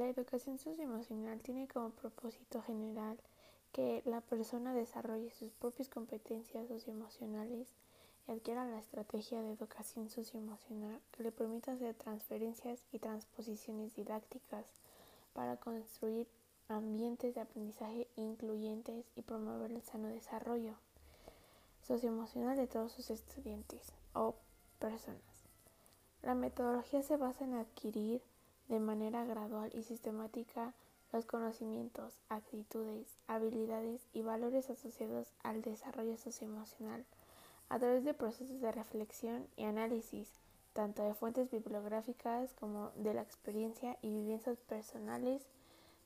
La educación socioemocional tiene como propósito general que la persona desarrolle sus propias competencias socioemocionales y adquiera la estrategia de educación socioemocional que le permita hacer transferencias y transposiciones didácticas para construir ambientes de aprendizaje incluyentes y promover el sano desarrollo socioemocional de todos sus estudiantes o personas. La metodología se basa en adquirir de manera gradual y sistemática los conocimientos, actitudes, habilidades y valores asociados al desarrollo socioemocional a través de procesos de reflexión y análisis, tanto de fuentes bibliográficas como de la experiencia y vivencias personales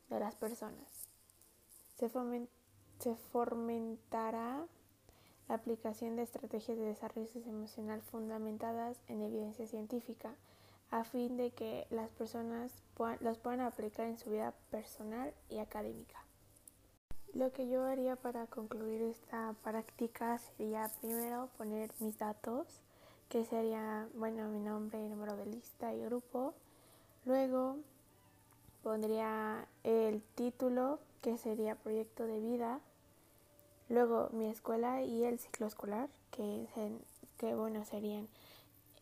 de las personas. Se, se fomentará la aplicación de estrategias de desarrollo socioemocional fundamentadas en evidencia científica a fin de que las personas los puedan aplicar en su vida personal y académica. Lo que yo haría para concluir esta práctica sería primero poner mis datos, que sería, bueno, mi nombre, número de lista y grupo. Luego pondría el título, que sería proyecto de vida. Luego mi escuela y el ciclo escolar, que, que bueno, serían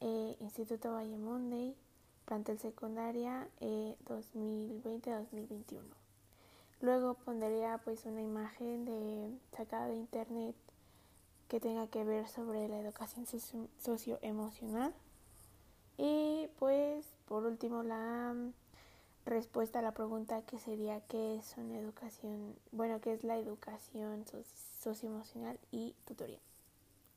eh, Instituto Valle Monday, plantel secundaria eh, 2020-2021. Luego pondría pues una imagen de sacada de internet que tenga que ver sobre la educación socioemocional. Y pues por último la respuesta a la pregunta que sería qué es una educación, bueno, qué es la educación socioemocional y tutoría.